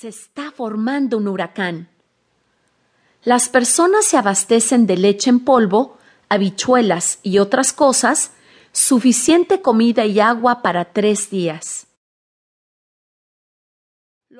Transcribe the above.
Se está formando un huracán. Las personas se abastecen de leche en polvo, habichuelas y otras cosas, suficiente comida y agua para tres días.